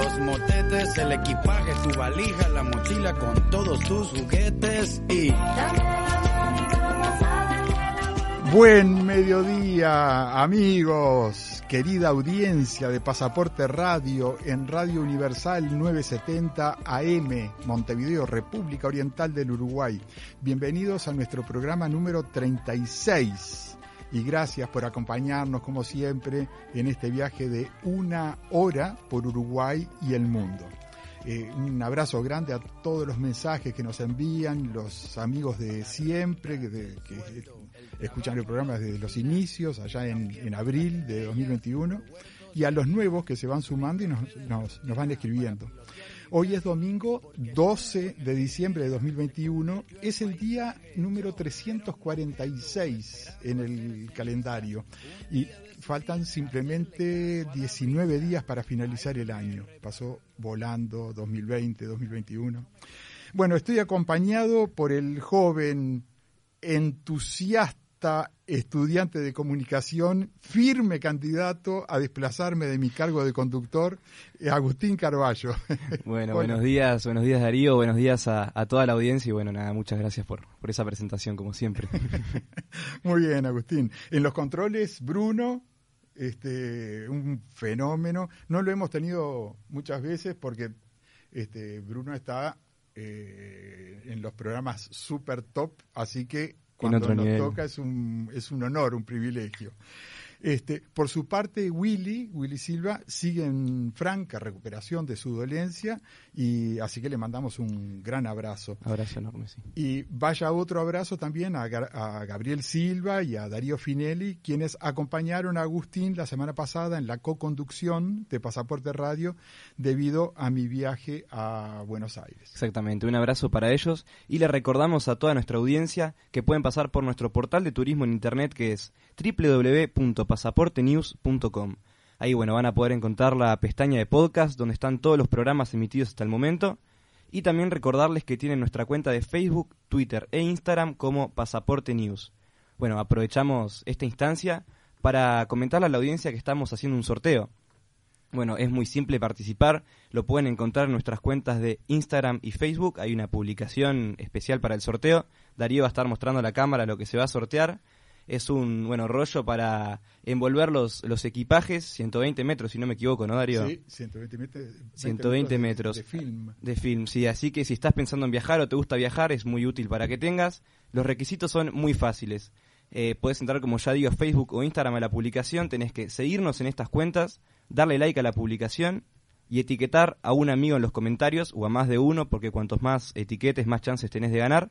los motetes, el equipaje, tu valija, la mochila con todos tus juguetes y... Buen mediodía, amigos, querida audiencia de Pasaporte Radio en Radio Universal 970 AM, Montevideo, República Oriental del Uruguay. Bienvenidos a nuestro programa número 36 y gracias por acompañarnos como siempre en este viaje de una hora por Uruguay y el mundo. Eh, un abrazo grande a todos los mensajes que nos envían los amigos de siempre, que, escuchan el programa desde los inicios, allá en, abril de 2021, y a los nuevos que se van sumando y nos, nos van escribiendo. Hoy es domingo 12 de diciembre de 2021. Es el día número 346 en el calendario. Y faltan simplemente 19 días para finalizar el año. Pasó volando 2020, 2021. Bueno, estoy acompañado por el joven entusiasta estudiante de comunicación, firme candidato a desplazarme de mi cargo de conductor, eh, Agustín Carballo. Bueno, buenos días, buenos días Darío, buenos días a, toda la audiencia y bueno, nada, muchas gracias por, por esa presentación como siempre. Muy bien, Agustín. En los controles, Bruno, este, un fenómeno. No lo hemos tenido muchas veces porque este, Bruno está eh, en los programas super top, así que cuando nos toca es un, es un honor, un privilegio. Este, por su parte, Willy, Willy Silva, sigue en franca recuperación de su dolencia y así que le mandamos un gran abrazo. Abrazo enorme, sí. Y vaya otro abrazo también a, a Gabriel Silva y a Darío Finelli, quienes acompañaron a Agustín la semana pasada en la co-conducción de Pasaporte Radio debido a mi viaje a Buenos Aires. Exactamente, un abrazo para ellos y le recordamos a toda nuestra audiencia que pueden pasar por nuestro portal de turismo en internet que es www.pasaportenews.com. Ahí bueno, van a poder encontrar la pestaña de podcast donde están todos los programas emitidos hasta el momento. Y también recordarles que tienen nuestra cuenta de Facebook, Twitter e Instagram como Pasaporte News. Bueno, aprovechamos esta instancia para comentarle a la audiencia que estamos haciendo un sorteo. Bueno, es muy simple participar, lo pueden encontrar en nuestras cuentas de Instagram y Facebook, hay una publicación especial para el sorteo, Darío va a estar mostrando a la cámara lo que se va a sortear es un bueno rollo para envolver los, los equipajes, 120 metros, si no me equivoco, ¿no, Darío? Sí, 120, metros, 120 metros, de, film. De film, sí. Así que si estás pensando en viajar o te gusta viajar, es muy útil para que tengas. Los requisitos son muy fáciles. Eh, puedes entrar, como ya digo, a Facebook o Instagram a la publicación. Tenés que seguirnos en estas cuentas, darle like a la publicación y etiquetar a un amigo en los comentarios o a más de uno, porque cuantos más etiquetes, más chances tenés de ganar.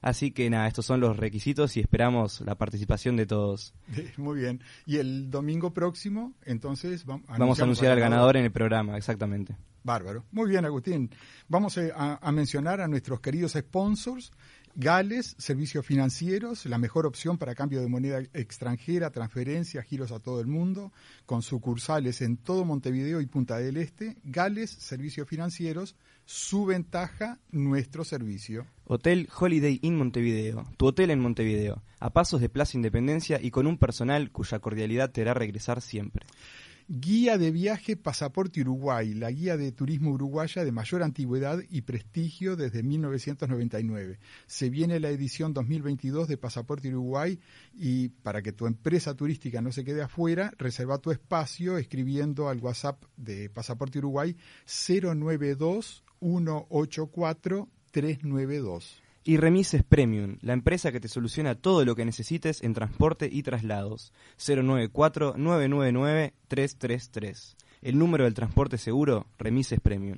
Así que nada, estos son los requisitos y esperamos la participación de todos. Muy bien. Y el domingo próximo, entonces, vamos, a anunciar al ganador en el programa, exactamente. Bárbaro. Muy bien, Agustín. Vamos a, a mencionar a nuestros queridos sponsors. Gales, servicios financieros, la mejor opción para cambio de moneda extranjera, transferencias, giros a todo el mundo, con sucursales en todo Montevideo y Punta del Este. Gales, servicios financieros, su ventaja, nuestro servicio. Hotel Holiday Inn Montevideo, tu hotel en Montevideo, a pasos de Plaza Independencia y con un personal cuya cordialidad te hará regresar siempre. Guía de viaje Pasaporte Uruguay, la guía de turismo uruguaya de mayor antigüedad y prestigio desde 1999. Se viene la edición 2022 de Pasaporte Uruguay y para que tu empresa turística no se quede afuera, reserva tu espacio escribiendo al WhatsApp de Pasaporte Uruguay 092 184 392. Y Remises Premium, la empresa que te soluciona todo lo que necesites en transporte y traslados. 094-999-333. El número del transporte seguro, Remises Premium.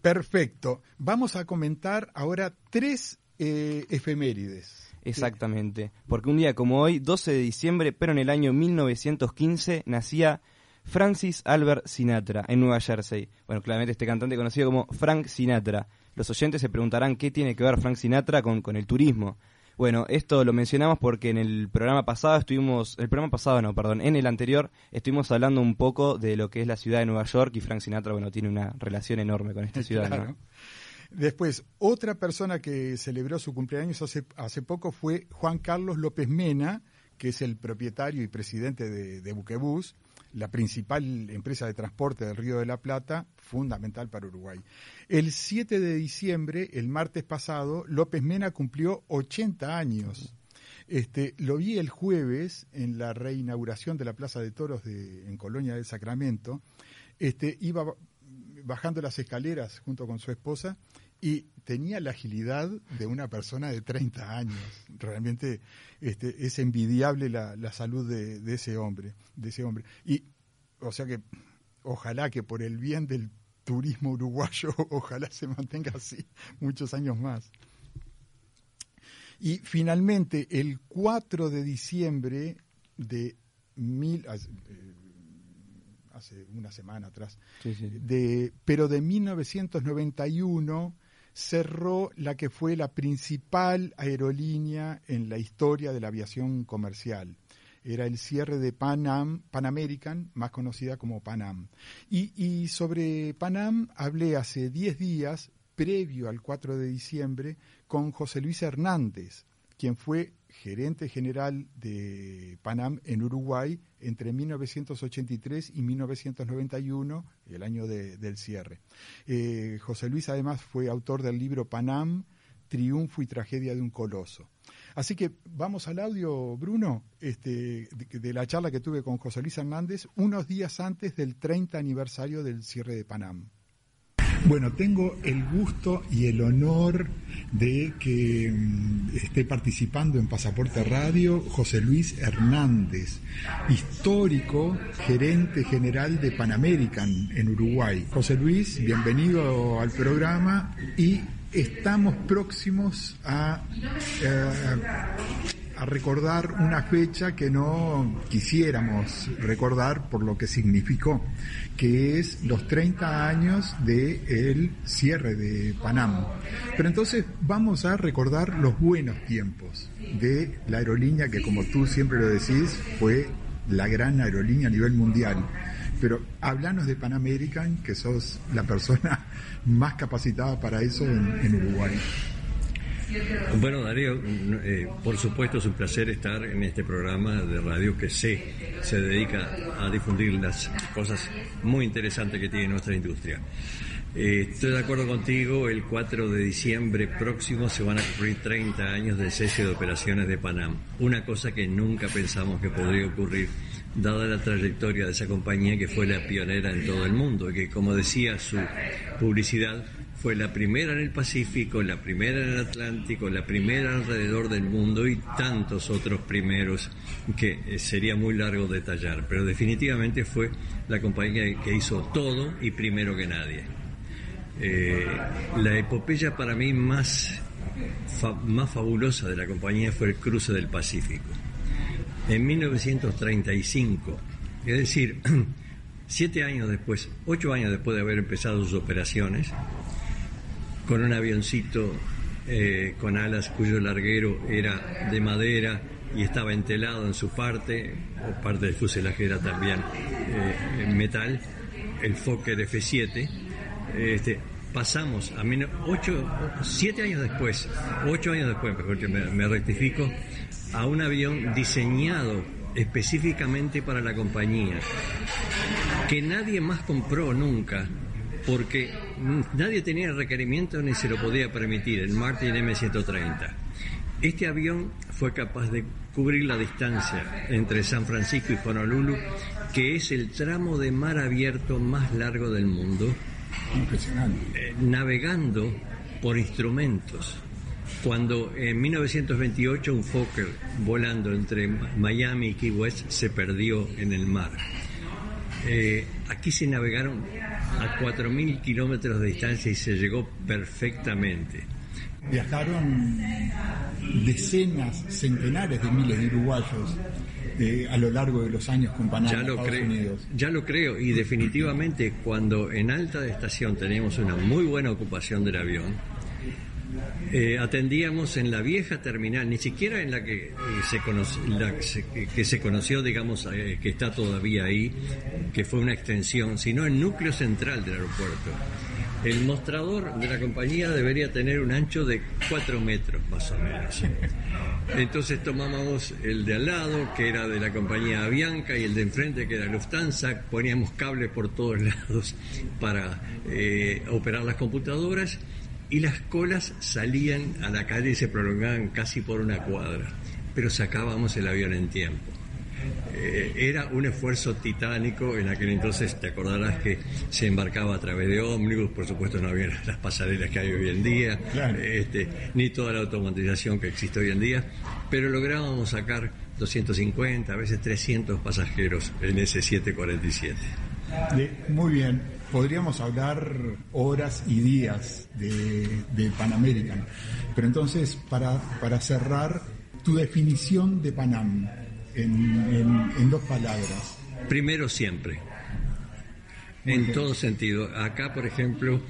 Perfecto. Vamos a comentar ahora tres eh, efemérides. Exactamente, porque un día como hoy, 12 de diciembre, pero en el año 1915, nacía Francis Albert Sinatra en Nueva Jersey. Bueno, claramente este cantante conocido como Frank Sinatra. Los oyentes se preguntarán qué tiene que ver Frank Sinatra con, con el turismo. Bueno, esto lo mencionamos porque en el programa pasado estuvimos, el programa pasado no, perdón, en el anterior estuvimos hablando un poco de lo que es la ciudad de Nueva York y Frank Sinatra, bueno, tiene una relación enorme con esta ciudad. ¿no? Después, otra persona que celebró su cumpleaños hace, hace poco fue Juan Carlos López Mena, que es el propietario y presidente de, de Buquebús, la principal empresa de transporte del Río de la Plata, fundamental para Uruguay. El 7 de diciembre, el martes pasado, López Mena cumplió 80 años. Este, lo vi el jueves en la reinauguración de la Plaza de Toros de, en Colonia del Sacramento. Este, iba bajando las escaleras junto con su esposa y tenía la agilidad de una persona de 30 años. Realmente este, es envidiable la, la salud de, de, ese hombre, de ese hombre. Y o sea que ojalá que por el bien del turismo uruguayo, ojalá se mantenga así muchos años más. Y finalmente, el 4 de diciembre de mil, hace una semana atrás, Sí, sí. de, pero de 1991 cerró la que fue la principal aerolínea en la historia de la aviación comercial. Era el cierre de Pan Am, Pan American, más conocida como Pan Am. Y, y sobre Pan Am hablé hace 10 días, previo al 4 de diciembre, con José Luis Hernández, quien fue gerente general de Panam en Uruguay entre 1983 y 1991, el año de, del cierre. Eh, José Luis además fue autor del libro Panam, Triunfo y Tragedia de un Coloso. Así que vamos al audio, Bruno, este, de, de, la charla que tuve con José Luis Hernández unos días antes del 30 aniversario del cierre de Panam. Bueno, tengo el gusto y el honor de que mm, esté participando en Pasaporte Radio José Luis Hernández, histórico gerente general de Pan American en Uruguay. José Luis, bienvenido al programa y estamos próximos a, eh, recordar una fecha que no quisiéramos recordar por lo que significó, que es los 30 años del cierre de Panam. Pero entonces vamos a recordar los buenos tiempos de la aerolínea que como tú siempre lo decís fue la gran aerolínea a nivel mundial. Pero háblanos de Pan American, que sos la persona más capacitada para eso en Uruguay. Bueno, Darío, eh, por supuesto es un placer estar en este programa de radio que sé se dedica a difundir las cosas muy interesantes que tiene nuestra industria. Eh, estoy de acuerdo contigo, el 4 de diciembre próximo se van a cumplir 30 años del cese de operaciones de Panam. Una cosa que nunca pensamos que podría ocurrir, dada la trayectoria de esa compañía que fue la pionera en todo el mundo y que, como decía su publicidad, fue la primera en el Pacífico, la primera en el Atlántico, la primera alrededor del mundo y tantos otros primeros que eh, sería muy largo detallar, pero definitivamente fue la compañía que hizo todo y primero que nadie. Eh, la epopeya para mí más, más fabulosa de la compañía fue el cruce del Pacífico. En 1935, es decir, siete años después, ocho años después de haber empezado sus operaciones, con un avioncito eh, con alas cuyo larguero era de madera y estaba entelado en su parte, o parte del fuselaje era también eh, en metal, el Fokker F-7. Este, pasamos a ocho, siete años después, ocho años después, mejor que me rectifico, a un avión diseñado específicamente para la compañía, que nadie más compró nunca, porque nadie tenía el requerimiento ni se lo podía permitir, el Martin M130. Este avión fue capaz de cubrir la distancia entre San Francisco y Honolulu, que es el tramo de mar abierto más largo del mundo, eh, navegando por instrumentos. cuando en 1928 un Fokker volando entre Miami y Key West se perdió en el mar. Eh, aquí se navegaron a 4.000 kilómetros de distancia y se llegó perfectamente. Viajaron decenas, centenares de miles de uruguayos eh, a lo largo de los años con Panamá, ya lo Estados creo, Unidos. Ya lo creo y definitivamente cuando en alta de estación teníamos una muy buena ocupación del avión, eh, atendíamos en la vieja terminal, ni siquiera en la que, eh, se, que, se, conoció, digamos, eh, que está todavía ahí, que fue una extensión, sino el núcleo central del aeropuerto. El mostrador de la compañía debería tener un ancho de 4 metros más o menos. Entonces tomábamos el de al lado, que era de la compañía Avianca, y el de enfrente, que era Lufthansa, poníamos cables por todos lados para operar las computadoras y las colas salían a la calle y se prolongaban casi por una cuadra, pero sacábamos el avión en tiempo. Eh, era un esfuerzo titánico en aquel entonces, te acordarás que se embarcaba a través de ómnibus, por supuesto no había las pasarelas que hay hoy en día, Claro. este, ni toda la automatización que existe hoy en día, pero lográbamos sacar 250, a veces 300 pasajeros en ese 747. De- muy bien, podríamos hablar horas y días de, de Pan American, pero entonces para, para cerrar, tu definición de Panam en, en- en dos palabras. Primero siempre. Muy en bien. todo sentido. Acá, por ejemplo,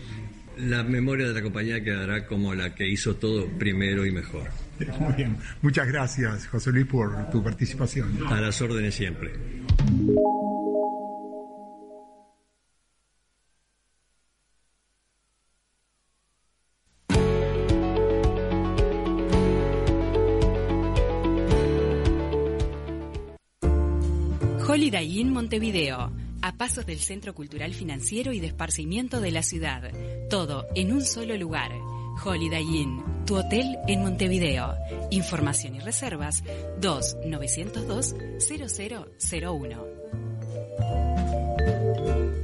la memoria de la compañía quedará como la que hizo todo primero y mejor. Muy bien, muchas gracias José Luis por tu participación. A las órdenes siempre. Inn Montevideo, a pasos del Centro Cultural Financiero y de Esparcimiento de la ciudad. Todo en un solo lugar. Holiday Inn, tu hotel en Montevideo. Información y reservas 2 902 0001.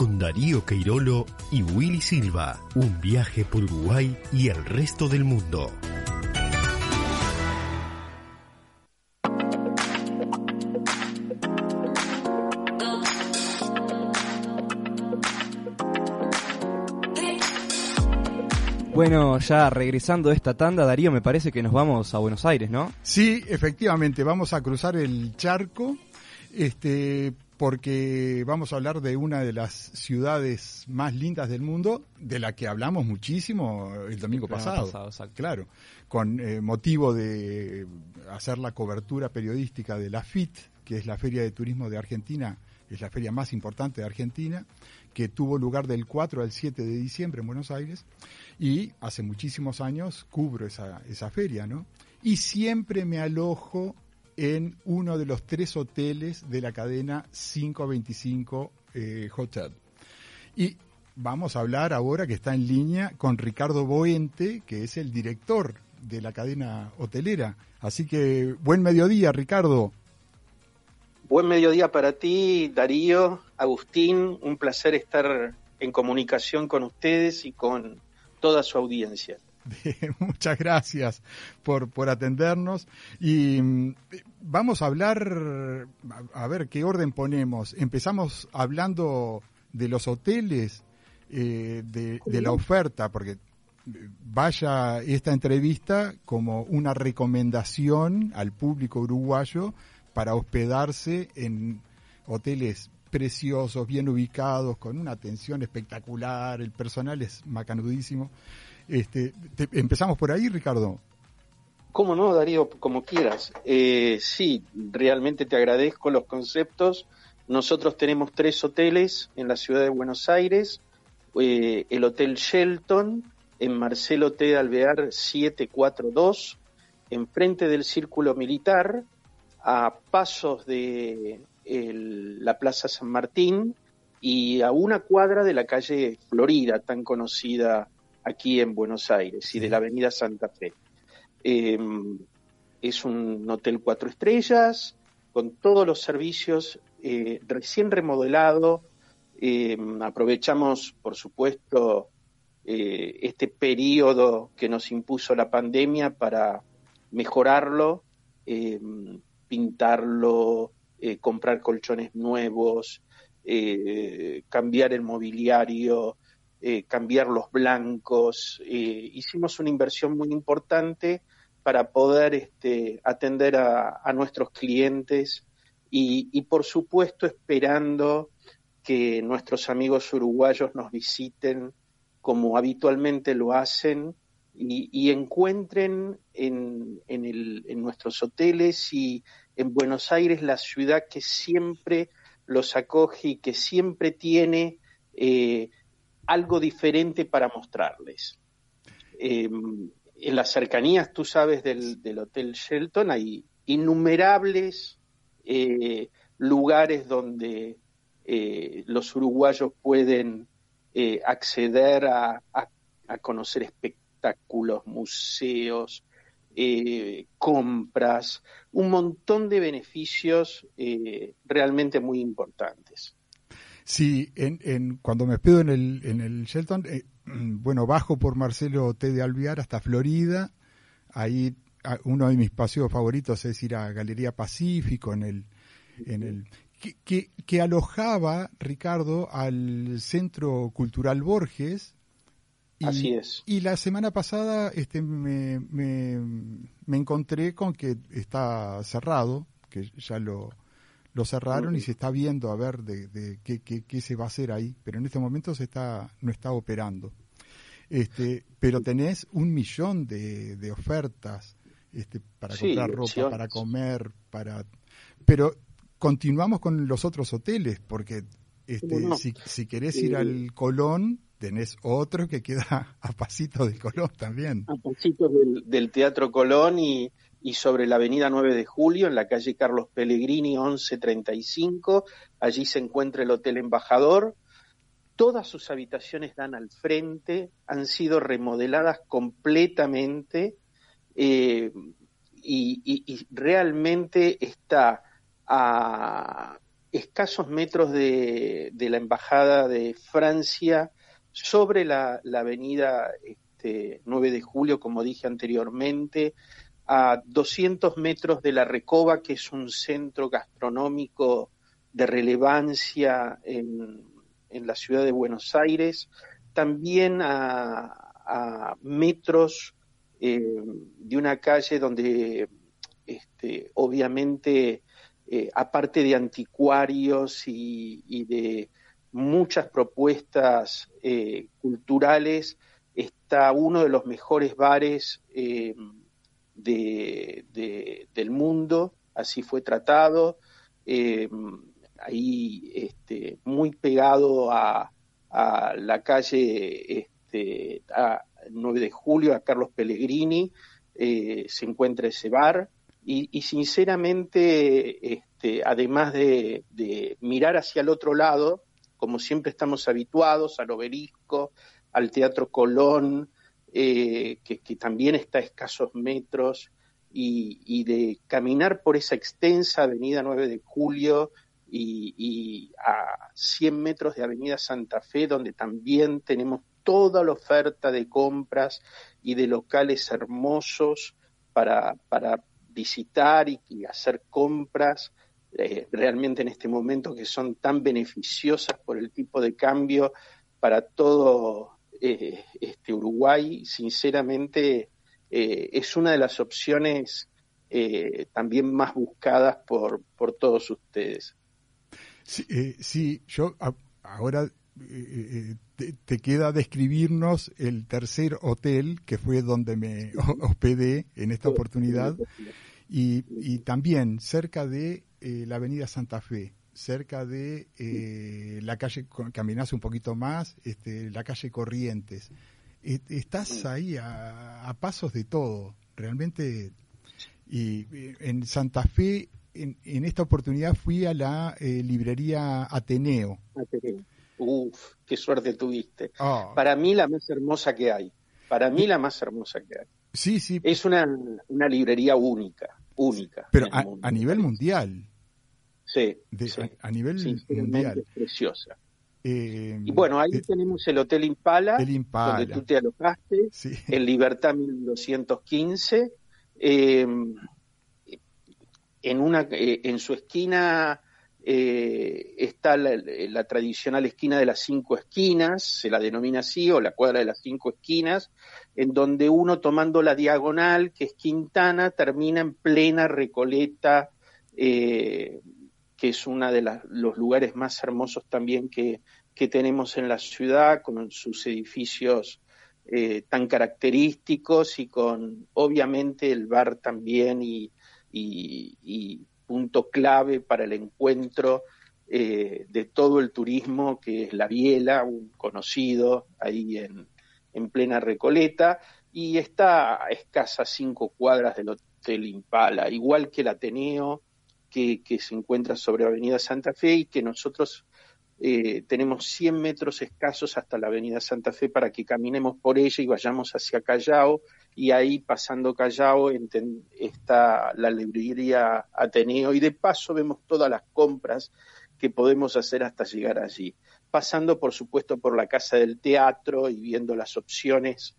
Con Darío Queirolo y Willy Silva. Un viaje por Uruguay y el resto del mundo. Bueno, ya regresando de esta tanda, Darío, me parece que nos vamos a Buenos Aires, ¿no? Sí, efectivamente, vamos a cruzar el charco, este, porque vamos a hablar de una de las ciudades más lindas del mundo, de la que hablamos muchísimo el domingo programa pasado. pasado, exacto. Claro, con eh, motivo de hacer la cobertura periodística de la FIT, que es la Feria de Turismo de Argentina, es la feria más importante de Argentina, que tuvo lugar del 4 al 7 de diciembre en Buenos Aires, y hace muchísimos años cubro esa, esa feria, ¿no? Y siempre me alojo en uno de los tres hoteles de la cadena 525 eh, Hotel. Y vamos a hablar ahora que está en línea con Ricardo Boente, que es el director de la cadena hotelera. Así que buen mediodía, Ricardo. Buen mediodía para ti, Darío, Agustín. Un placer estar en comunicación con ustedes y con toda su audiencia. Muchas gracias por, por atendernos. Y mm, vamos a hablar, a, a ver qué orden ponemos. Empezamos hablando de los hoteles, eh, de, de la oferta, porque vaya esta entrevista como una recomendación al público uruguayo para hospedarse en hoteles preciosos, bien ubicados, con una atención espectacular, el personal es macanudísimo. Este, empezamos por ahí, Ricardo. ¿Cómo no, Darío? Como quieras. Eh, sí, realmente te agradezco los conceptos. Nosotros tenemos tres hoteles en la ciudad de Buenos Aires. Eh, el Hotel Shelton, en Marcelo T. Alvear 742, enfrente del Círculo Militar, a pasos de la Plaza San Martín y a una cuadra de la calle Florida, tan conocida aquí en Buenos Aires, y de la Avenida Santa Fe. Em, es un hotel cuatro estrellas, con todos los servicios eh, recién remodelado. Em, aprovechamos, por supuesto, eh, este periodo que nos impuso la pandemia para mejorarlo, em, pintarlo, eh, comprar colchones nuevos, cambiar el mobiliario, eh, cambiar los blancos. Eh, hicimos una inversión muy importante para poder este, atender a, nuestros clientes y, por supuesto esperando que nuestros amigos uruguayos nos visiten como habitualmente lo hacen y, encuentren en, en, nuestros hoteles y en Buenos Aires la ciudad que siempre los acoge y que siempre tiene eh, algo diferente para mostrarles. Em, en las cercanías, tú sabes, del, Hotel Shelton hay innumerables eh, lugares donde eh, los uruguayos pueden eh, acceder a, conocer espectáculos, museos, compras, un montón de beneficios realmente muy importantes. Sí, en, cuando me hospedo en el, en el Shelton, eh, bueno, bajo por Marcelo T. de Alviar hasta Florida. Ahí uno de mis paseos favoritos es ir a Galería Pacífico en el, en el que, que, alojaba Ricardo al Centro Cultural Borges. Y, Así es. Y la semana pasada este, me, me, me encontré con que está cerrado, que ya lo, lo cerraron y se está viendo a ver de, qué, qué, se va a hacer ahí, pero en este momento se está, no está operando. Este, pero tenés un millón de, de ofertas este, para comprar ropa, para comer, para... Pero continuamos con los otros hoteles, porque este, si, si, querés ir al Colón, tenés otro que queda a pasito del Colón también. A pasito del, del Teatro Colón y, y sobre la avenida 9 de Julio, en la calle Carlos Pellegrini 1135. Allí se encuentra el Hotel Embajador. Todas sus habitaciones dan al frente, han sido remodeladas completamente eh, y, realmente está a escasos metros de, la Embajada de Francia sobre la, avenida este, 9 de Julio, como dije anteriormente, a 200 metros de la Recoba, que es un centro gastronómico de relevancia en, la ciudad de Buenos Aires, también a, metros eh, de una calle donde este, obviamente, eh, aparte de anticuarios y, de muchas propuestas eh, culturales, está uno de los mejores bares de, del mundo, así fue tratado, eh, ahí este, muy pegado a, la calle este, a 9 de julio, a Carlos Pellegrini, eh, se encuentra ese bar. Y, sinceramente, este, además de, de, mirar hacia el otro lado, como siempre estamos habituados, al obelisco, al Teatro Colón, eh, que, también está a escasos metros, y, de caminar por esa extensa avenida 9 de Julio y, a 100 metros de Avenida Santa Fe, donde también tenemos toda la oferta de compras y de locales hermosos para, para visitar y, hacer compras. Eh, realmente en este momento que son tan beneficiosas por el tipo de cambio para todo eh, este Uruguay, sinceramente, eh, es una de las opciones eh, también más buscadas por, por todos ustedes. Sí, yo ahora te, queda describirnos el tercer hotel que fue donde me hospedé en esta oportunidad. y, y también cerca de la Avenida Santa Fe cerca de eh, la calle, caminás un poquito más, este, la calle Corrientes. estás ahí a, pasos de todo, realmente. Y en Santa Fe, en, esta oportunidad fui a la eh, librería Ateneo. Ateneo. Uf, qué suerte tuviste. Ah. Para mí la más hermosa que hay. Para mí la más hermosa que hay. Sí, sí. Es una, una librería única, única. Pero a, nivel mundial. Sí, A, nivel mundial. preciosa. Eh, y bueno, ahí eh, tenemos el Hotel Impala, donde tú te alojaste, en Libertad 1215. Em, en, una, eh, en su esquina está la, tradicional esquina de las cinco esquinas, se la denomina así, o la cuadra de las cinco esquinas, en donde uno tomando la diagonal, que es Quintana, termina en plena Recoleta, que es uno de los lugares más hermosos también que, tenemos en la ciudad, con sus edificios eh, tan característicos y con obviamente el bar también y, punto clave para el encuentro eh, de todo el turismo, que es La Biela, un conocido ahí en, en plena Recoleta, y está a escasas cinco cuadras del Hotel Impala, igual que el Ateneo, que, se encuentra sobre Avenida Santa Fe y que nosotros eh, tenemos 100 metros escasos hasta la Avenida Santa Fe para que caminemos por ella y vayamos hacia Callao. Y ahí pasando Callao está la librería Ateneo. Y de paso vemos todas las compras que podemos hacer hasta llegar allí, pasando por supuesto por la Casa del Teatro y viendo las opciones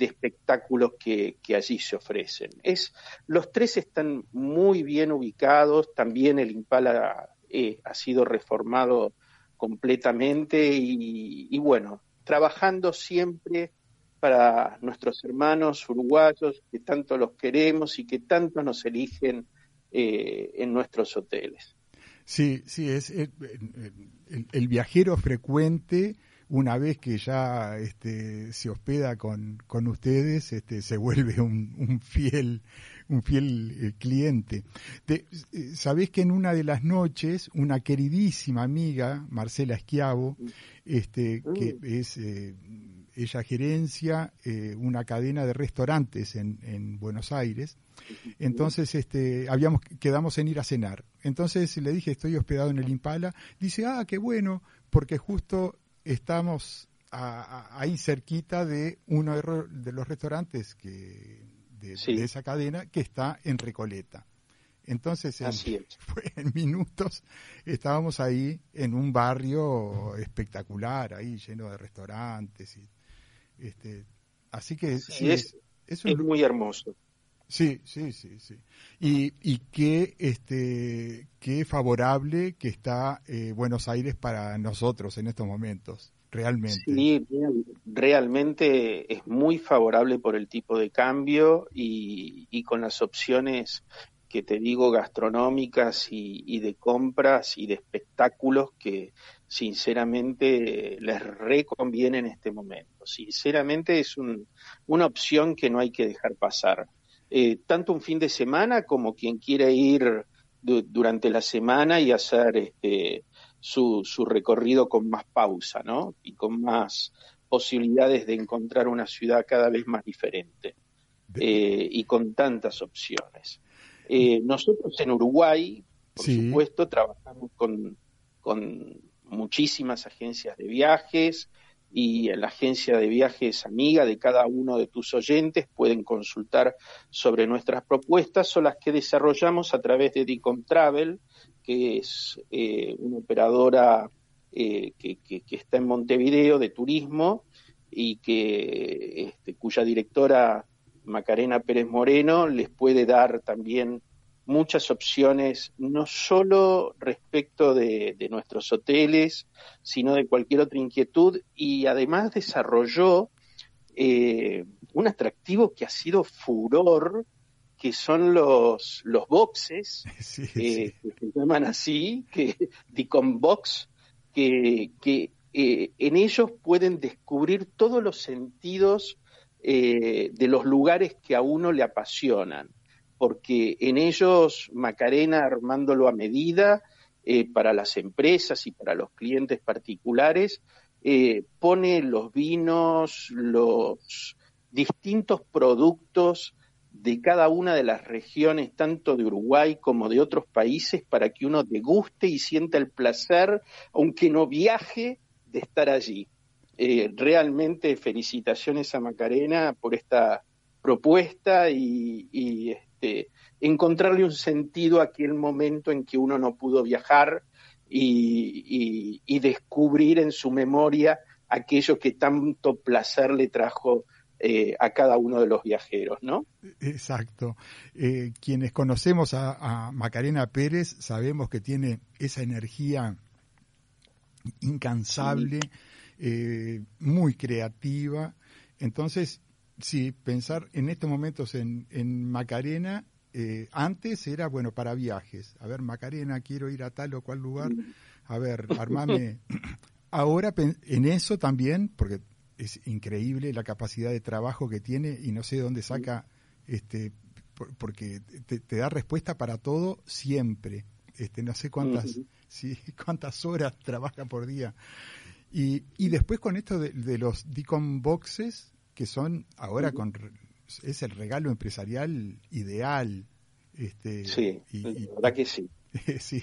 de espectáculos que, allí se ofrecen. Es, los tres están muy bien ubicados, también el Impala eh, ha sido reformado completamente y, bueno, trabajando siempre para nuestros hermanos uruguayos que tanto los queremos y que tanto nos eligen eh, en nuestros hoteles. Sí, sí, es el, el viajero frecuente una vez que ya este, se hospeda con, con ustedes, este, se vuelve un, un fiel, un fiel eh, cliente. Eh, Sabés que en una de las noches, una queridísima amiga, Marcela Esquiavo, este, que mm. es, eh, ella gerencia una cadena de restaurantes en, en Buenos Aires, entonces, este, habíamos, quedamos en ir a cenar. Entonces le dije, estoy hospedado en el Impala. Dice, ah, qué bueno, porque justo estamos ahí cerquita de uno de, los restaurantes que de, esa cadena que está en Recoleta. Entonces, en, minutos estábamos ahí en un barrio espectacular, ahí lleno de restaurantes. Y, este, así que sí, es, es, muy hermoso. Sí, sí, sí, sí. Y, y qué, este, qué favorable que está eh, Buenos Aires para nosotros en estos momentos, realmente. Sí, realmente es muy favorable por el tipo de cambio y, y con las opciones que te digo gastronómicas y, y, de compras y de espectáculos que sinceramente les reconviene en este momento. Sinceramente es un, una opción que no hay que dejar pasar. Eh, tanto un fin de semana como quien quiere ir durante la semana y hacer este, su, su, recorrido con más pausa, ¿no? Y con más posibilidades de encontrar una ciudad cada vez más diferente eh, y con tantas opciones. Eh, nosotros en Uruguay, por supuesto, trabajamos con, con muchísimas agencias de viajes, y la agencia de viajes amiga de cada uno de tus oyentes pueden consultar sobre nuestras propuestas. O las que desarrollamos a través de Dicom Travel, que es eh, una operadora eh, que, está en Montevideo de turismo y que este, cuya directora Macarena Pérez Moreno les puede dar también muchas opciones, no solo respecto de, nuestros hoteles, sino de cualquier otra inquietud, y además desarrolló eh, un atractivo que ha sido furor, que son los, los boxes, eh, que se llaman así, que Dicom Box, que, que eh, en ellos pueden descubrir todos los sentidos de los lugares que a uno le apasionan porque en ellos Macarena, armándolo a medida eh, para las empresas y para los clientes particulares, eh, pone los vinos, los distintos productos de cada una de las regiones, tanto de Uruguay como de otros países, para que uno deguste y sienta el placer, aunque no viaje, de estar allí. Eh, realmente felicitaciones a Macarena por esta propuesta y, este, encontrarle un sentido a aquel momento en que uno no pudo viajar y, descubrir en su memoria aquello que tanto placer le trajo eh, a cada uno de los viajeros, ¿no? Exacto. Eh, quienes conocemos a, Macarena Pérez sabemos que tiene esa energía incansable, eh, muy creativa. Entonces, sí, pensar en estos momentos en, Macarena, eh, antes era, bueno, para viajes. A ver, Macarena, quiero ir a tal o cual lugar. A ver, armame. Ahora en eso también, porque es increíble la capacidad de trabajo que tiene y no sé de dónde saca, este, porque te, da respuesta para todo siempre. Este, no sé cuántas, sí, cuántas horas trabaja por día. Y, y después con esto de, de los Deacon Boxes, que son ahora con es el regalo empresarial ideal. Este, sí, y, la verdad que sí. sí,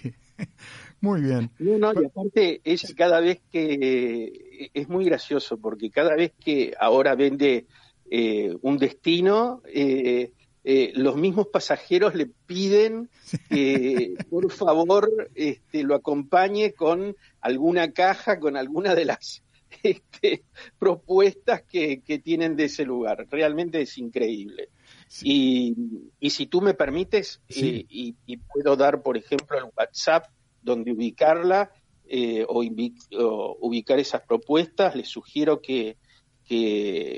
muy bien. No, no, y aparte es cada vez que es muy gracioso porque cada vez que ahora vende eh, un destino, eh, eh, los mismos pasajeros le piden que por favor este, lo acompañe con alguna caja, con alguna de las este, propuestas que, tienen de ese lugar. Realmente es increíble. Y, si tú me permites, eh, y, puedo dar, por ejemplo, el WhatsApp donde ubicarla eh, o, ubicar esas propuestas, les sugiero que,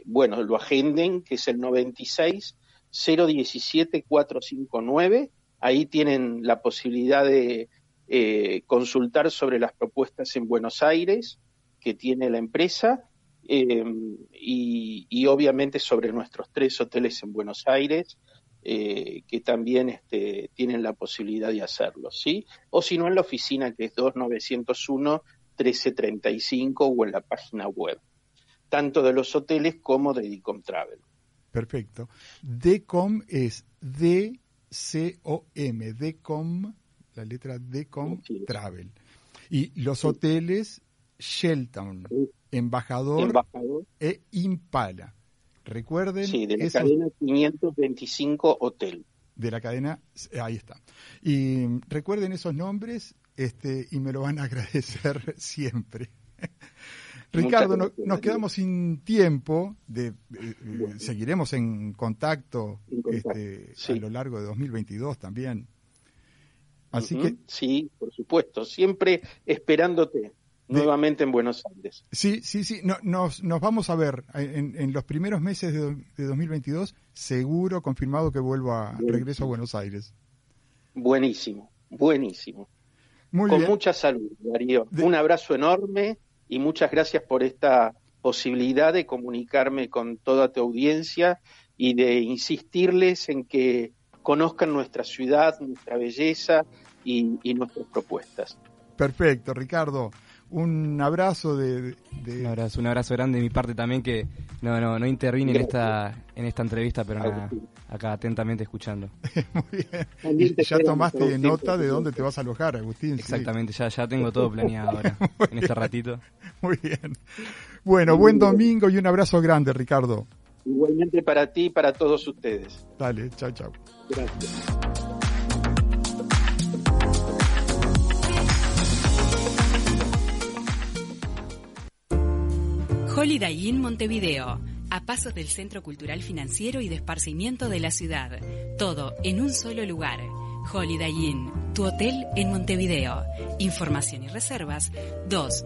bueno, lo agenden, que es el 96 017 459. Ahí tienen la posibilidad de eh, consultar sobre las propuestas en Buenos Aires que tiene la empresa eh, y, obviamente sobre nuestros tres hoteles en Buenos Aires, eh, que también este, tienen la posibilidad de hacerlo, ¿sí? O si no, en la oficina que es 2901-1335 o en la página web, tanto de los hoteles como de Dicom Travel. Perfecto. DECOM es D-C-O-M, DECOM, la letra DECOM Travel. Y los hoteles Shelton, embajador, e Impala. Recuerden. Sí, de la cadena 525 Hotel. De la cadena, ahí está. Y recuerden esos nombres este, y me lo van a agradecer siempre. Ricardo, nos quedamos sin tiempo, de, eh, seguiremos en contacto, Este, a lo largo de 2022 también. Así que sí, por supuesto, siempre esperándote nuevamente en Buenos Aires. Sí, sí, sí, nos, nos vamos a ver en, los primeros meses de, de, 2022, seguro, confirmado que vuelvo a regreso a Buenos Aires. Buenísimo, buenísimo. Muy Con mucha salud, Darío. Un abrazo enorme y muchas gracias por esta posibilidad de comunicarme con toda tu audiencia y de insistirles en que conozcan nuestra ciudad, nuestra belleza y, y nuestras propuestas. Perfecto, Ricardo un abrazo de, Un abrazo, un abrazo grande de mi parte también que no, no, no intervine en esta, en esta entrevista, pero nada, acá atentamente escuchando. Muy bien. ya tomaste nota de dónde te vas a alojar, Agustín. Exactamente, ya, ya tengo todo planeado ahora, en este ratito. Muy bien. Bueno, buen domingo y un abrazo grande, Ricardo. Igualmente para ti y para todos ustedes. Dale, chao, chao. Gracias. Holiday Inn Montevideo, a pasos del Centro Cultural Financiero y de Esparcimiento de la ciudad. Todo en un solo lugar. Holiday Inn, tu hotel en Montevideo. Información y reservas 2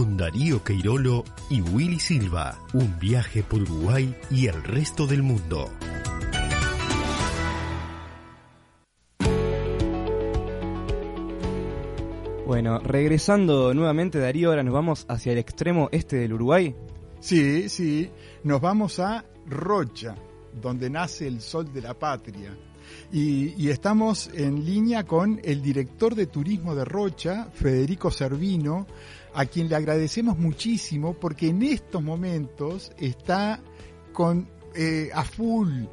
con Darío Queirolo y Willy Silva. Un viaje por Uruguay y el resto del mundo. Bueno, regresando nuevamente Darío, ahora nos vamos hacia el extremo este del Uruguay. Sí, sí, nos vamos a Rocha, donde nace el sol de la patria. Y, y, estamos en línea con el director de turismo de Rocha, Federico Servino, a quien le agradecemos muchísimo porque en estos momentos está con eh, a full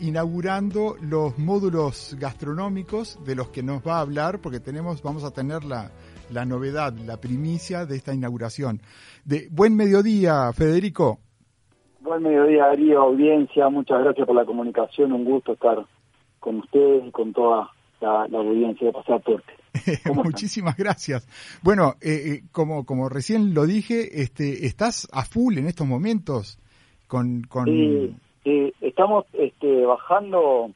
inaugurando los módulos gastronómicos de los que nos va a hablar porque tenemos vamos a tener la, la novedad, la primicia de esta inauguración. De buen mediodía, Federico. Buen mediodía, Darío, audiencia, muchas gracias por la comunicación, un gusto estar con ustedes y con toda la, la audiencia de Pasaporte. Muchísimas gracias. Bueno, eh, eh, como, como recién lo dije, este, ¿estás a full en estos momentos? con, con... Sí, estamos este, bajando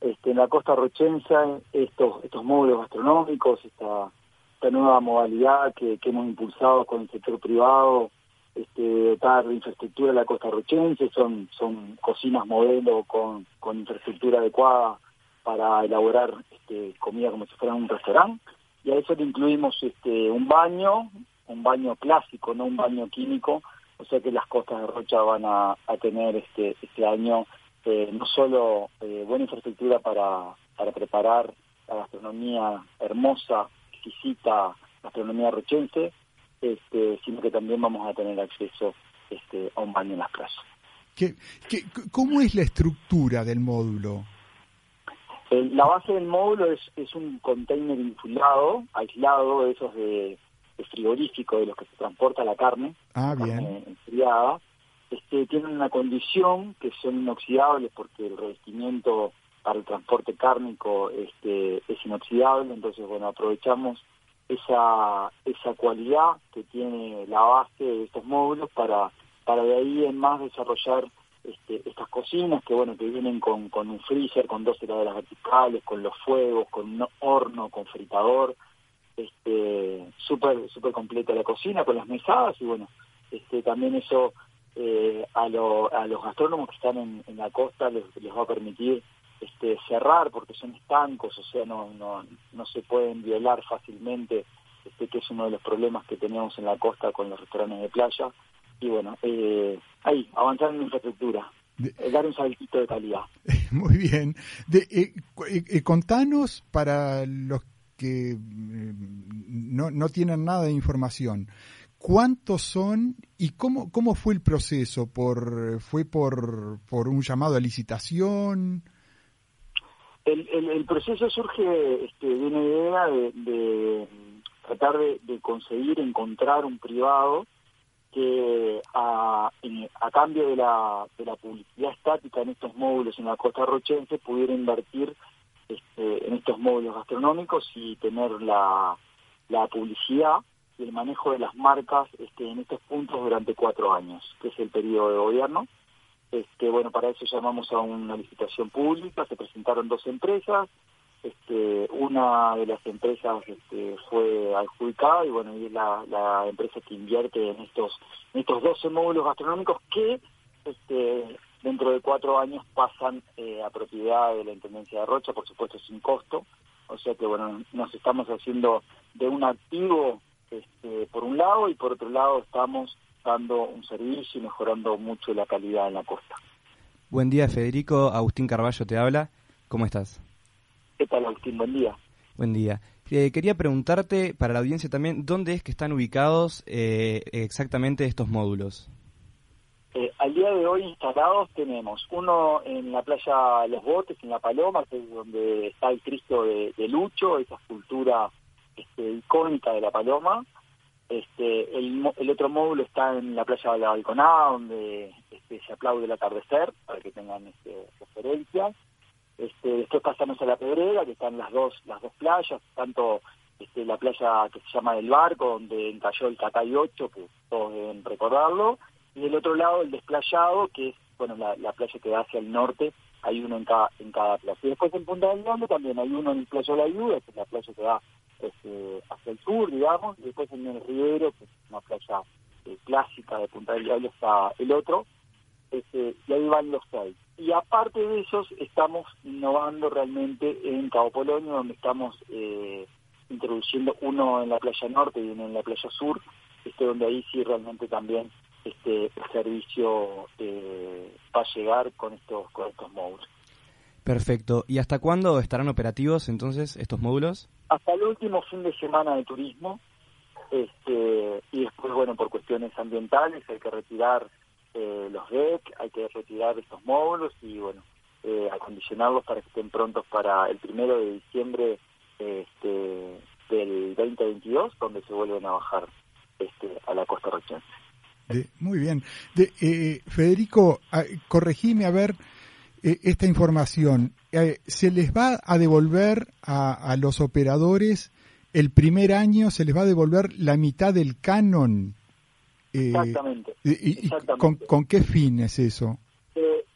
este, en la costa rochensa estos, estos módulos gastronómicos, esta, esta nueva modalidad que, que hemos impulsado con el sector privado, este, dotar de infraestructura la costa rochense, son, son cocinas modelo con, con infraestructura adecuada para elaborar este, comida como si fuera un restaurante. Y a eso le incluimos este, un baño, un baño clásico, no un baño químico, o sea que las costas de Rocha van a, tener este, este año eh, no solo eh, buena infraestructura para, para preparar la gastronomía hermosa, exquisita gastronomía rochense, este, sino que también vamos a tener acceso este, a un baño en las playas. ¿Qué, qué, cómo es la estructura del módulo? la base del módulo es, es un container insulado, aislado, de esos de, frigorífico de los que se transporta la carne, ah, enfriada. Este, tienen una condición que son inoxidables porque el revestimiento para el transporte cárnico este, es inoxidable, entonces bueno, aprovechamos esa, esa cualidad que tiene la base de estos módulos para, para de ahí en más desarrollar este, estas cocinas que bueno que vienen con, con un freezer, con dos heladeras verticales, con los fuegos, con un horno, con fritador, este, súper super completa la cocina, con las mesadas y bueno, este, también eso eh, a, a los gastrónomos que están en, la costa les, les va a permitir este, cerrar porque son estancos, o sea, no, no, no se pueden violar fácilmente, este, que es uno de los problemas que tenemos en la costa con los restaurantes de playa y bueno, eh, ahí, avanzar en la infraestructura. Eh, dar un saltito de calidad. Muy bien. De, eh, eh, contanos para los que no, no tienen nada de información. ¿Cuántos son y cómo, cómo fue el proceso? ¿Por, ¿Fue por, por un llamado a licitación? El, proceso surge este, de una idea de, de tratar de, de, conseguir encontrar un privado que a, a cambio de la, de la publicidad estática en estos módulos en la costa rochense pudiera invertir este, en estos módulos gastronómicos y tener la, la publicidad y el manejo de las marcas este, en estos puntos durante cuatro años, que es el periodo de gobierno. Este, bueno, para eso llamamos a una licitación pública, se presentaron dos empresas, este, una de las empresas este, fue adjudicada y bueno, y es la, empresa que invierte en estos, en estos 12 módulos gastronómicos que este, dentro de cuatro años pasan eh, a propiedad de la Intendencia de Rocha, por supuesto sin costo, o sea que bueno, nos estamos haciendo de un activo este, por un lado y por otro lado estamos dando un servicio y mejorando mucho la calidad en la costa. Buen día Federico, Agustín Carballo te habla, ¿cómo estás? ¿Qué tal Agustín? Buen día. Buen día. Eh, quería preguntarte, para la audiencia también, ¿dónde es que están ubicados eh, exactamente estos módulos? Eh, al día de hoy instalados tenemos uno en la playa Los Botes, en La Paloma, que es donde está el Cristo de, Lucho, esa escultura este, icónica de La Paloma. Este, el, otro módulo está en la playa de la Balconada, donde este, se aplaude el atardecer, para que tengan este, referencias. Este, después pasamos a la Pedrera, que están las dos, las dos playas, tanto este, la playa que se llama El Barco, donde encalló el Catay 8, que todos deben recordarlo, y del otro lado el desplayado, que es bueno la, playa que da hacia el norte, hay uno en cada, en cada playa. Y después en Punta del Diablo también hay uno en el Playa de la Ayuda, que es la playa que va este, hacia el sur, digamos, y después en el Rivero, que es una playa eh, clásica de Punta del Diablo, está el otro, este, y ahí van los seis. Y aparte de esos, estamos innovando realmente en Cabo Polonio, donde estamos eh, introduciendo uno en la playa norte y uno en la playa sur, este, donde ahí sí realmente también este servicio eh, va a llegar con estos con estos módulos. Perfecto. ¿Y hasta cuándo estarán operativos entonces estos módulos? Hasta el último fin de semana de turismo. Este, y después, bueno, por cuestiones ambientales hay que retirar eh, los DEC, hay que retirar estos módulos y, bueno, eh, acondicionarlos para que estén prontos para el primero de diciembre este, del 2022, donde se vuelven a bajar este, a la costa rochense muy bien. De, eh, Federico, corregime a ver eh, esta información. Eh, ¿Se les va a devolver a, los operadores el primer año, se les va a devolver la mitad del canon? exactamente. Y, Con, qué fin es eso?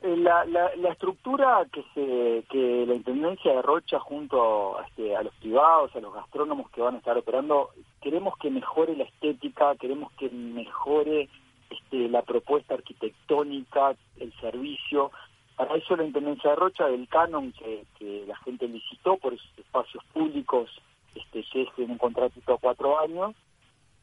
La, la, estructura que se que la intendencia de Rocha junto a, este, a los privados, a los gastrónomos que van a estar operando, queremos que mejore la estética, queremos que mejore este, la propuesta arquitectónica, el servicio. Para eso la Intendencia de Rocha, del canon que, la gente licitó por esos espacios públicos, este, que es en un contrato a cuatro años,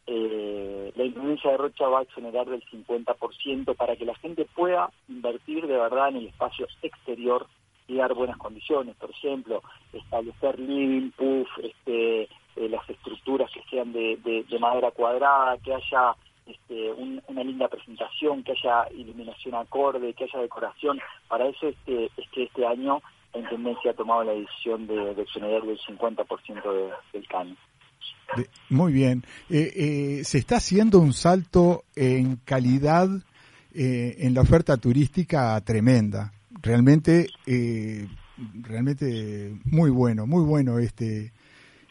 eh, la Intendencia de Rocha va a exonerar del 50% para que la gente pueda invertir de verdad en el espacio exterior y dar buenas condiciones. Por ejemplo, establecer living, puff, este, eh, las estructuras que sean de, de madera cuadrada, que haya este, una linda presentación, que haya iluminación acorde, que haya decoración. Para eso este, es que este año la Intendencia ha tomado la decisión de, de del 50% del canon. Muy bien. Eh, eh, se está haciendo un salto en calidad eh, en la oferta turística tremenda. Realmente, realmente muy bueno, muy bueno este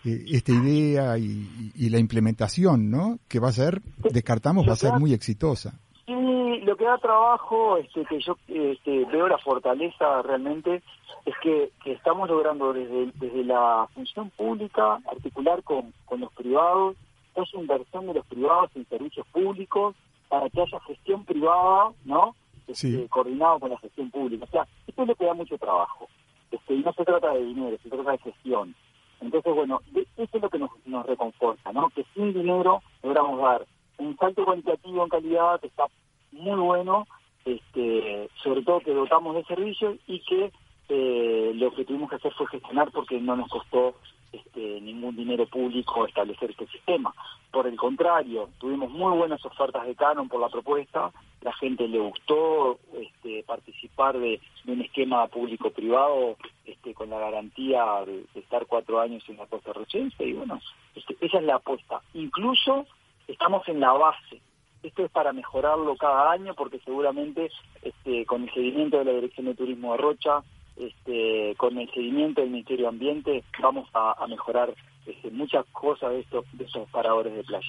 eh, esta idea y, la implementación, ¿no? Que va a ser, descartamos, va a ser muy exitosa. Sí, lo que da trabajo, este, que yo este, veo la fortaleza realmente, es que, estamos logrando desde, desde la función pública articular con, con los privados, esa inversión de los privados en servicios públicos para que haya gestión privada, ¿no? Este, coordinado con la gestión pública. O sea, esto es lo que da mucho trabajo. Este, y no se trata de dinero, se trata de gestión. Entonces, bueno, eso es lo que nos, nos reconforta, ¿no? Que sin dinero logramos dar un salto cuantitativo en calidad que está muy bueno, este, sobre todo que dotamos de servicios y que eh, lo que tuvimos que hacer fue gestionar porque no nos costó este, ningún dinero público establecer este sistema. Por el contrario, tuvimos muy buenas ofertas de Canon por la propuesta, la gente le gustó este, participar de, un esquema público-privado este, con la garantía de, estar cuatro años en la costa rochense y bueno, este, esa es la apuesta. Incluso estamos en la base. Esto es para mejorarlo cada año porque seguramente este, con el seguimiento de la Dirección de Turismo de Rocha, este, con el seguimiento del Ministerio de Ambiente, vamos a, mejorar este, muchas cosas de, estos, de esos paradores de playa.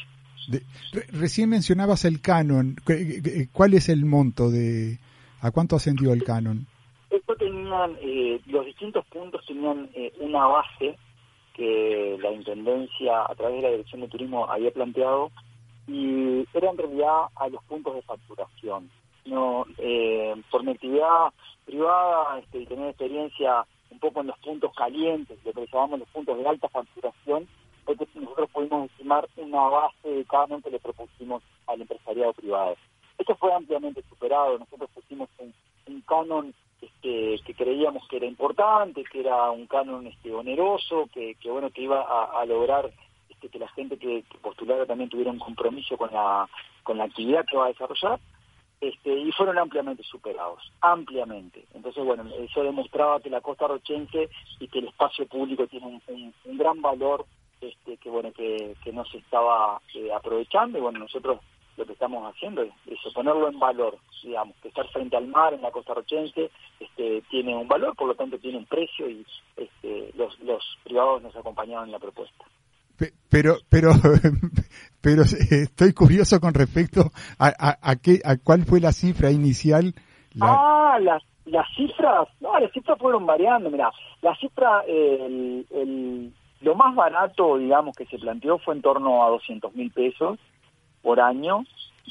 recién mencionabas el canon. ¿Cuál es el monto de... ¿A cuánto ascendió el canon? Esto tenían, eh, los distintos puntos tenían eh, una base que la Intendencia a través de la Dirección de Turismo había planteado y era en realidad a los puntos de facturación. No eh, por mi actividad privada este, y tener experiencia un poco en los puntos calientes, lo que llamamos los puntos de alta facturación, porque nosotros pudimos estimar una base de canon que le propusimos al empresariado privado. Esto fue ampliamente superado, nosotros pusimos un, canon este, que creíamos que era importante, que era un canon este, oneroso, que, bueno que iba a, lograr este, que la gente que, que, postulara también tuviera un compromiso con la, con la actividad que va a desarrollar este, y fueron ampliamente superados, ampliamente. Entonces, bueno, eso demostraba que la costa rochense y que el espacio público tiene un, gran valor este, que, bueno, que, no se estaba eh, aprovechando y, bueno, nosotros lo que estamos haciendo es eso, ponerlo en valor, digamos, que estar frente al mar en la costa rochense este, tiene un valor, por lo tanto tiene un precio y este, los, los privados nos acompañaban en la propuesta. Pero, pero, pero estoy curioso con respecto a, a, qué, a cuál fue la cifra inicial. Ah, las, las cifras, no, las cifras fueron variando, mira, la cifra, el, el, lo más barato, digamos, que se planteó fue en torno a 200 mil pesos por año.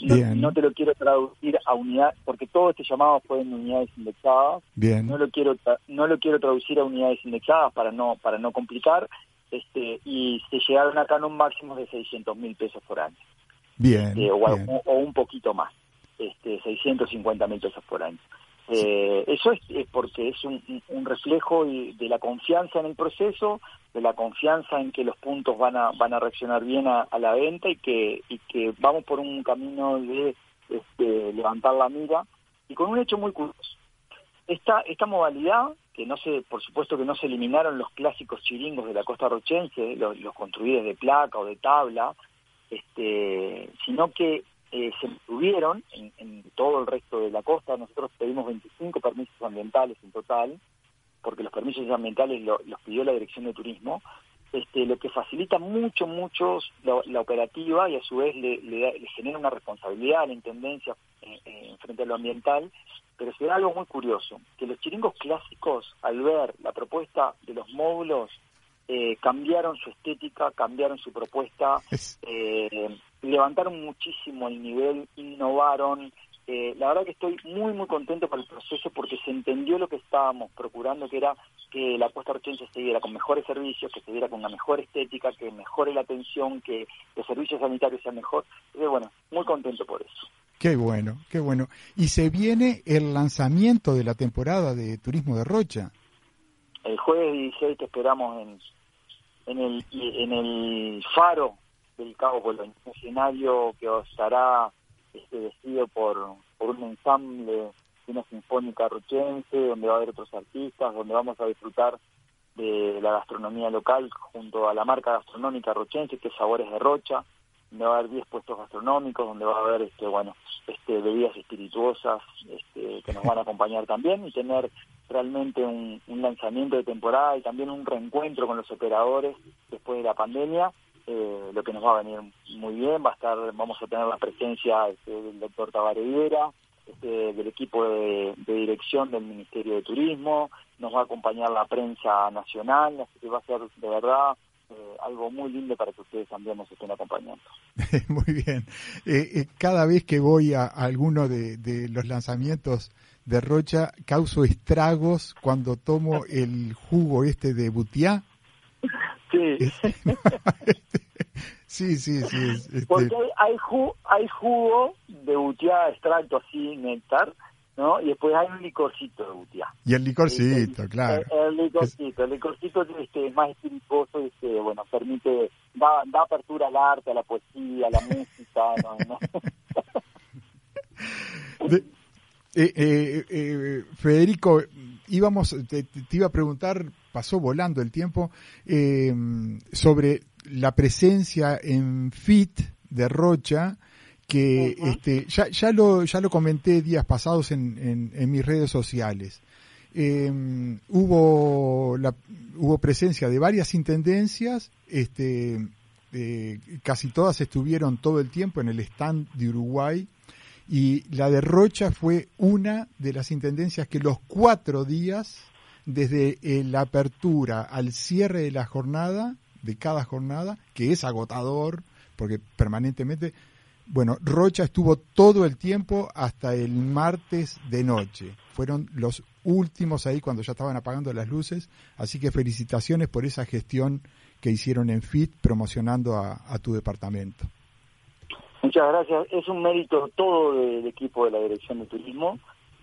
No, te lo quiero traducir a unidad, porque todo este llamado fue en unidades indexadas. Bien. No lo quiero, no lo quiero traducir a unidades indexadas para no, para no complicar este, y se llegaron acá en un máximo de 600 mil pesos por año. Bien, eh, o, un poquito más, este, 650 mil pesos por año. Eh, eso es, porque es un, reflejo de la confianza en el proceso, de la confianza en que los puntos van a van a reaccionar bien a, la venta y que y que vamos por un camino de este, levantar la mira y con un hecho muy curioso. Esta esta modalidad que no se, por supuesto que no se eliminaron los clásicos chiringos de la costa rochense, los, construidos de placa o de tabla, este, sino que eh, se mantuvieron en, todo el resto de la costa. Nosotros pedimos 25 permisos ambientales en total, porque los permisos ambientales los pidió la Dirección de Turismo, este, lo que facilita mucho, mucho la, operativa y a su vez le, genera una responsabilidad a la Intendencia en, en frente a lo ambiental pero se da algo muy curioso, que los chiringos clásicos, al ver la propuesta de los módulos, eh, cambiaron su estética, cambiaron su propuesta, eh, levantaron muchísimo el nivel, innovaron. Eh, la verdad que estoy muy, muy contento por el proceso porque se entendió lo que estábamos procurando, que era que la Costa Archense se diera con mejores servicios, que se diera con una mejor estética, que mejore la atención, que los servicios sanitarios sean mejor. Entonces, bueno, muy contento por eso. Qué bueno, qué bueno. Y se viene el lanzamiento de la temporada de Turismo de Rocha. El jueves 16 te esperamos en, en, el, en el faro del Cabo Polonio, un escenario que estará este, vestido por, por un ensamble de una sinfónica rochense, donde va a haber otros artistas, donde vamos a disfrutar de la gastronomía local junto a la marca gastronómica rochense, que es Sabores de Rocha donde va a haber 10 puestos gastronómicos, donde va a haber este bueno este bebidas espirituosas este, que nos van a acompañar también y tener realmente un, lanzamiento de temporada y también un reencuentro con los operadores después de la pandemia, eh, lo que nos va a venir muy bien, va a estar, vamos a tener la presencia este, del doctor Tabarediera, este, del equipo de, de, dirección del Ministerio de Turismo, nos va a acompañar la prensa nacional, así que va a ser de verdad eh, algo muy lindo para que ustedes también nos estén acompañando. muy bien. Eh, eh, cada vez que voy a, alguno de, los lanzamientos de Rocha, causo estragos cuando tomo el jugo este de Butiá. Sí. sí, sí, sí. Este Porque hay, hay jugo de Butiá extracto así, néctar, ¿no? Y después hay un licorcito de Butiá. Y el licorcito, claro. El, licorcito, el licorcito este, más espirituoso, este, bueno, permite, da, da apertura al arte, a la poesía, a la música, ¿no? Eh, eh, eh, Federico, íbamos, te, te, iba a preguntar, pasó volando el tiempo, eh, sobre la presencia en FIT de Rocha, que este, ya, ya, lo, ya lo comenté días pasados en, en, mis redes sociales. Em, hubo, la, hubo presencia de varias intendencias, este, casi todas estuvieron todo el tiempo en el stand de Uruguay y la de Rocha fue una de las intendencias que los cuatro días, desde eh, la apertura al cierre de la jornada, de cada jornada, que es agotador, porque permanentemente Bueno, Rocha estuvo todo el tiempo hasta el martes de noche. Fueron los últimos ahí cuando ya estaban apagando las luces. Así que felicitaciones por esa gestión que hicieron en FIT promocionando a, tu departamento. Muchas gracias. Es un mérito todo del equipo de la Dirección de Turismo,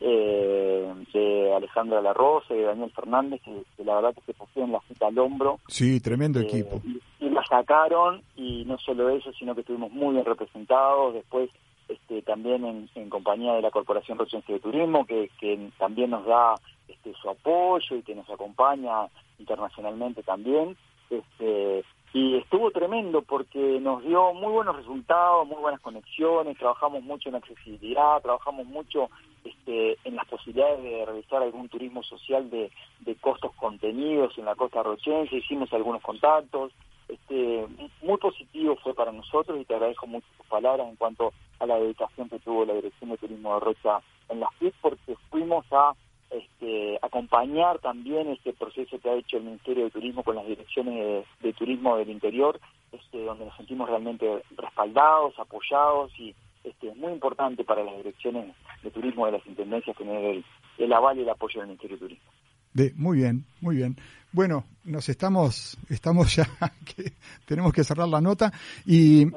eh, de Alejandra Larrosa y de Daniel Fernández, que, la verdad que se pusieron la cita al hombro. Sí, tremendo eh, equipo. Y, la sacaron, y no solo eso, sino que estuvimos muy bien representados. Después, este, también en, compañía de la Corporación Rochense de Turismo, que, que también nos da este, su apoyo y que nos acompaña internacionalmente también. Este, y estuvo tremendo porque nos dio muy buenos resultados, muy buenas conexiones, trabajamos mucho en accesibilidad, trabajamos mucho este, en las posibilidades de realizar algún turismo social de, costos contenidos en la costa rochense, hicimos algunos contactos, este, muy positivo fue para nosotros y te agradezco mucho tus palabras en cuanto a la dedicación que tuvo la Dirección de Turismo de Rocha en las FIT porque fuimos a este, acompañar también este proceso que ha hecho el Ministerio de Turismo con las direcciones de, turismo del interior, este, donde nos sentimos realmente respaldados, apoyados y este, es muy importante para las direcciones de turismo de las intendencias tener el, aval y el apoyo del Ministerio de Turismo. De, muy bien, muy bien. Bueno, nos estamos, estamos ya, que tenemos que cerrar la nota y,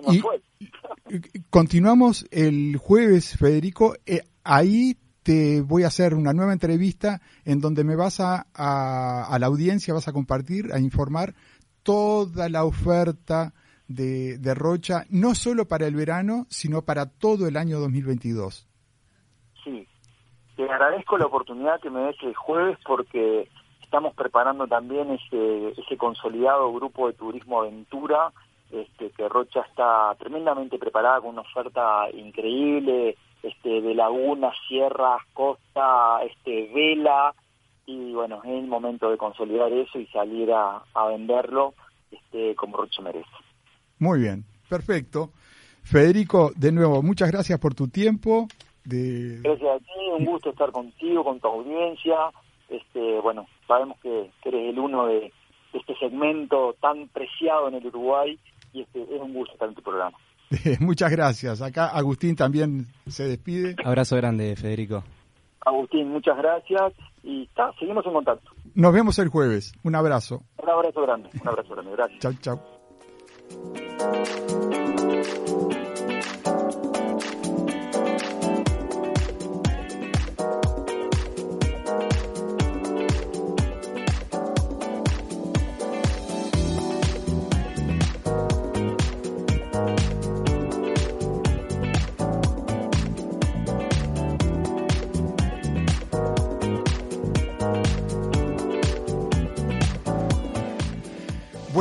continuamos el jueves, Federico. Eh, ahí te voy a hacer una nueva entrevista en donde me vas a, a, la audiencia, vas a compartir, a informar toda la oferta de, de, Rocha, no solo para el verano, sino para todo el año 2022. Sí, te agradezco la oportunidad que me des el jueves porque estamos preparando también ese, ese consolidado grupo de turismo aventura, este, que Rocha está tremendamente preparada con una oferta increíble, este, de lagunas, sierras, costa, este, vela, y bueno, es el momento de consolidar eso y salir a, venderlo este, como Rocha merece. Muy bien, perfecto. Federico, de nuevo, muchas gracias por tu tiempo. De... Gracias a ti, un gusto estar contigo, con tu audiencia. Este, bueno, sabemos que, eres el uno de, este segmento tan preciado en el Uruguay y este, es un gusto estar en tu programa. Muchas gracias. Acá Agustín también se despide. Abrazo grande, Federico. Agustín, muchas gracias y está, seguimos en contacto. Nos vemos el jueves. Un abrazo. Un abrazo grande, un abrazo grande. Gracias. Chau, chau.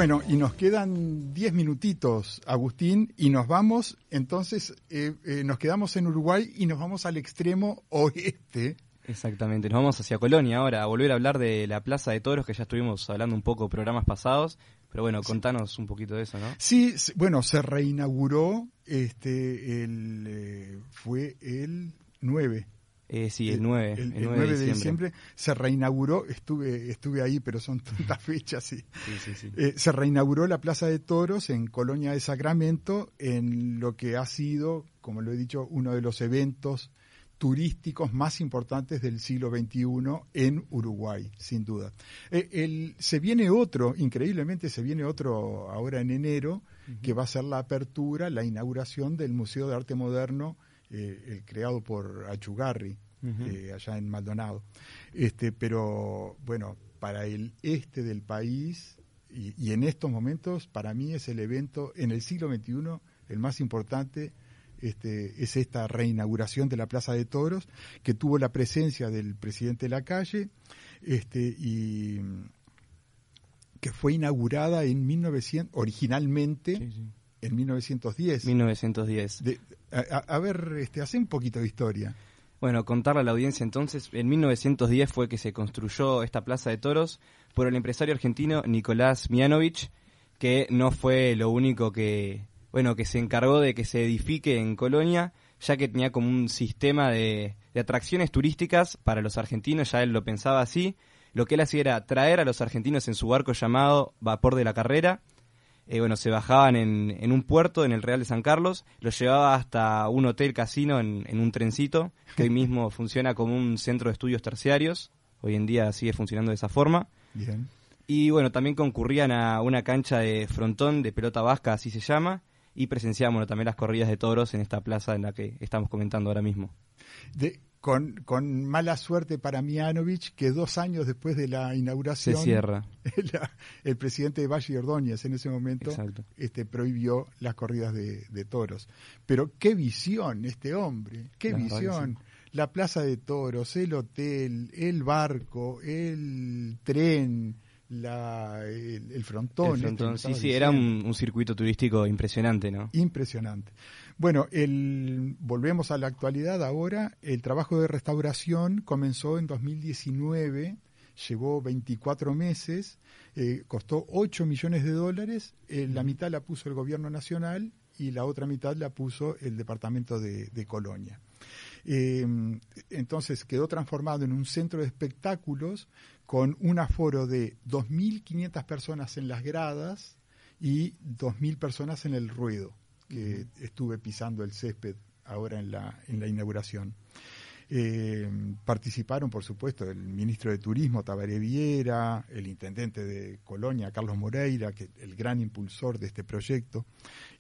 Bueno, y nos quedan diez minutitos, Agustín, y nos vamos, entonces eh, eh, nos quedamos en Uruguay y nos vamos al extremo oeste. Exactamente, nos vamos hacia Colonia ahora, a volver a hablar de la Plaza de Toros, que ya estuvimos hablando un poco programas pasados, pero bueno, contanos un poquito de eso, ¿no? Sí, bueno, se reinauguró, este, el, eh, fue el 9 eh, sí, el 9. El, 9, de, diciembre. se reinauguró, estuve, estuve ahí, pero son tantas fechas. Sí. Eh, se reinauguró la Plaza de Toros en Colonia de Sacramento, en lo que ha sido, como lo he dicho, uno de los eventos turísticos más importantes del siglo XXI en Uruguay, sin duda. Eh, el, se viene otro, increíblemente se viene otro ahora en enero, que va a ser la apertura, la inauguración del Museo de Arte Moderno el creado por Achugarri, eh, allá en Maldonado. Este, pero bueno, para el este del país y, en estos momentos, para mí es el evento en el siglo XXI el más importante. Este, es esta reinauguración de la Plaza de Toros, que tuvo la presencia del presidente de la calle, este, y que fue inaugurada en 1900, originalmente en 1910. 1910. A, ver, este, hace un poquito de historia. Bueno, contarle a la audiencia entonces, en 1910 fue que se construyó esta plaza de toros por el empresario argentino Nicolás Mianovich, que no fue lo único que, bueno, que se encargó de que se edifique en Colonia, ya que tenía como un sistema de, de atracciones turísticas para los argentinos, ya él lo pensaba así. Lo que él hacía era traer a los argentinos en su barco llamado Vapor de la Carrera, eh, bueno, se bajaban en, un puerto, en el Real de San Carlos, los llevaba hasta un hotel casino en, un trencito, que hoy mismo funciona como un centro de estudios terciarios, hoy en día sigue funcionando de esa forma. Bien. Y bueno, también concurrían a una cancha de frontón, de pelota vasca, así se llama, y presenciamos también las corridas de toros en esta plaza en la que estamos comentando ahora mismo. De, con, con, mala suerte para Mianovich, que dos años después de la inauguración, se cierra. el presidente de Valle Ordóñez en ese momento este, prohibió las corridas de, toros. Pero qué visión este hombre, qué visión. La plaza de toros, el hotel, el barco, el tren, la, el, frontón. El sí, sí, era un, circuito turístico impresionante, ¿no? Impresionante. Bueno, el, volvemos a la actualidad ahora. El trabajo de restauración comenzó en 2019, llevó 24 meses, eh, costó 8 millones de dólares, eh, la mitad la puso el gobierno nacional y la otra mitad la puso el departamento de, Colonia. Eh, entonces quedó transformado en un centro de espectáculos con un aforo de 2.500 personas en las gradas y 2.000 personas en el ruedo, que estuve pisando el césped ahora en la, en la inauguración. Eh, participaron, por supuesto, el ministro de Turismo, Tabaré Viera, el intendente de Colonia, Carlos Moreira, que el gran impulsor de este proyecto,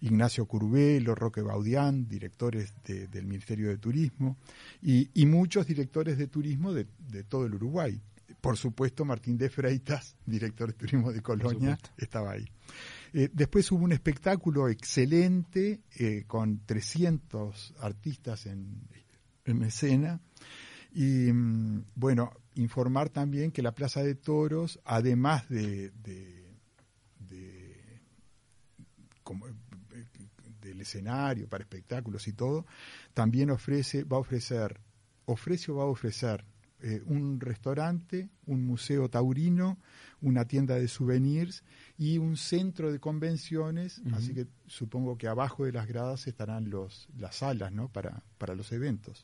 Ignacio Curvelo, Roque Baudián, directores del Ministerio de Turismo, y, muchos directores de turismo de todo el Uruguay por supuesto, Martín de Freitas, director de turismo de Colonia, estaba ahí. Eh, después hubo un espectáculo excelente eh, con 300 artistas en, escena. Y mm, bueno, informar también que la Plaza de Toros, además de, como, del escenario para espectáculos y todo, también ofrece, va a ofrecer, ofrece o va a ofrecer eh, un restaurante, un museo taurino, una tienda de souvenirs y un centro de convenciones, así que supongo que abajo de las gradas estarán los, las salas ¿no? para, para los eventos.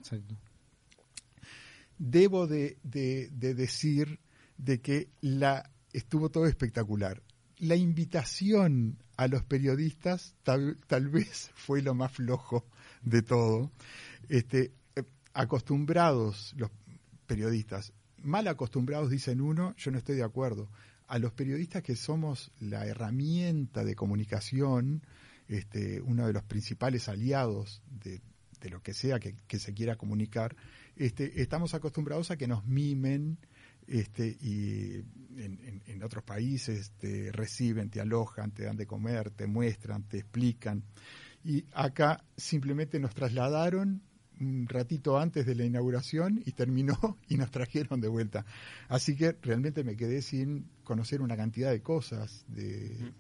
Debo de, decir de que la, estuvo todo espectacular. La invitación a los periodistas tal, tal vez fue lo más flojo de todo. Este, eh, acostumbrados los periodistas. Mal acostumbrados, dicen uno, yo no estoy de acuerdo. A los periodistas que somos la herramienta de comunicación, este, uno de los principales aliados de, lo que sea que, se quiera comunicar, este, estamos acostumbrados a que nos mimen este, y en, otros países te reciben, te alojan, te dan de comer, te muestran, te explican. Y acá simplemente nos trasladaron un ratito antes de la inauguración y terminó y nos trajeron de vuelta. Así que realmente me quedé sin conocer una cantidad de cosas, de,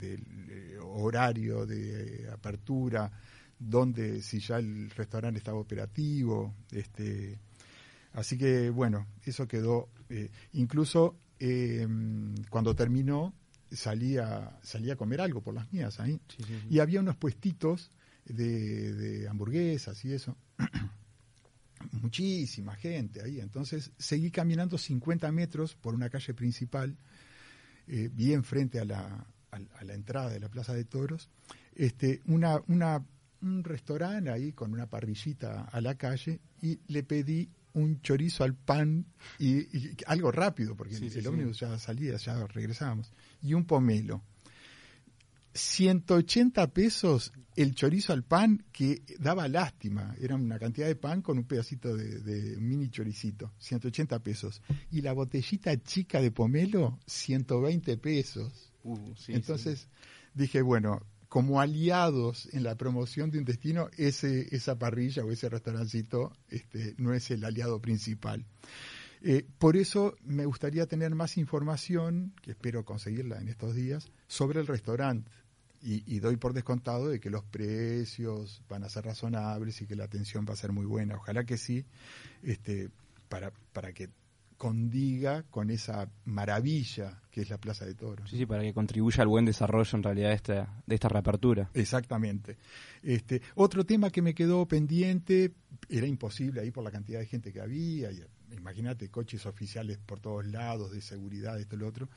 eh, horario, de apertura, donde si ya el restaurante estaba operativo, este, así que bueno, eso quedó. Eh, incluso em, cuando terminó salí a, salí a comer algo por las mías ahí y había unos puestitos de, de hamburguesas y eso muchísima gente ahí. Entonces seguí caminando 50 metros por una calle principal, eh, bien frente a la, a, la, entrada de la Plaza de Toros, este, una, una, un restaurante ahí con una parrillita a la calle y le pedí un chorizo al pan y, algo rápido, porque el ómnibus ya salía, ya regresábamos, y un pomelo. 180 pesos el chorizo al pan que daba lástima. Era una cantidad de pan con un pedacito de, mini choricito. 180 pesos. Y la botellita chica de pomelo, 120 pesos. Uh, Entonces dije, bueno, como aliados en la promoción de un destino, ese, esa parrilla o ese restaurancito este, no es el aliado principal. Eh, por eso me gustaría tener más información, que espero conseguirla en estos días, sobre el restaurante y, doy por descontado de que los precios van a ser razonables y que la atención va a ser muy buena. Ojalá que sí, este, para, para que condiga con esa maravilla que es la Plaza de Toros. Sí, sí, para que contribuya al buen desarrollo en realidad de esta, de esta reapertura. Exactamente. Este, otro tema que me quedó pendiente, era imposible ahí por la cantidad de gente que había, imagínate coches oficiales por todos lados, de seguridad, esto y lo otro,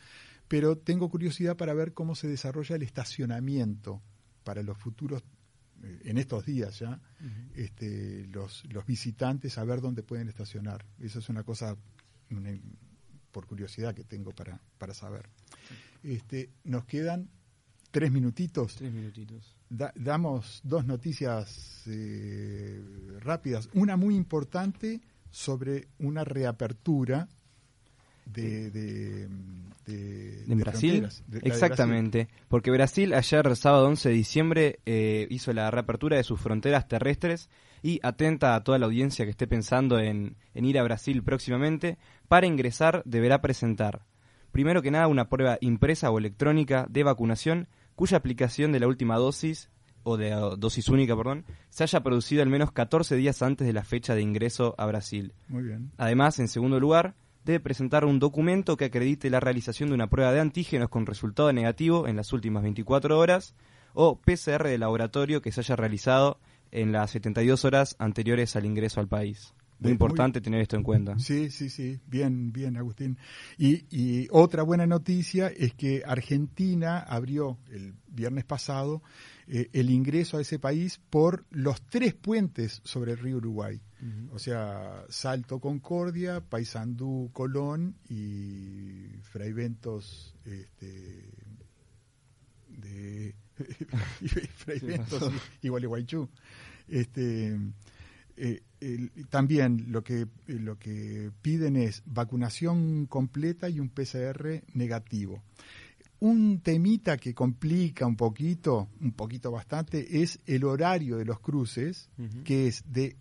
pero tengo curiosidad para ver cómo se desarrolla el estacionamiento para los futuros eh, en estos días ya, este, los, los visitantes a ver dónde pueden estacionar. Eso es una cosa por curiosidad que tengo para, para saber. Este, nos quedan tres minutitos. Tres minutitos. damos dos noticias eh, rápidas. Una muy importante sobre una reapertura de, de, Brasil. Exactamente, porque Brasil ayer, sábado 11 de diciembre, eh, hizo la reapertura de sus fronteras terrestres y atenta a toda la audiencia que esté pensando en, en ir a Brasil próximamente, para ingresar deberá presentar, primero que nada, una prueba impresa o electrónica de vacunación cuya aplicación de la última dosis o de dosis única, perdón, se haya producido al menos 14 días antes de la fecha de ingreso a Brasil. Muy bien. Además, en segundo lugar, debe presentar un documento que acredite la realización de una prueba de antígenos con resultado negativo en las últimas 24 horas o PCR de laboratorio que se haya realizado en las 72 horas anteriores al ingreso al país. Muy importante tener esto en cuenta. Sí, sí, sí, bien, bien, Agustín. Y, y, otra buena noticia es que Argentina abrió el viernes pasado eh, el ingreso a ese país por los tres puentes sobre el río Uruguay. O sea, Salto Concordia, Paysandú Colón y Fray Ventos este, de Fray Ventos y, Gualeguaychú. Este, eh, también lo que, lo que piden es vacunación completa y un PCR negativo. Un temita que complica un poquito, un poquito bastante, es el horario de los cruces, que es de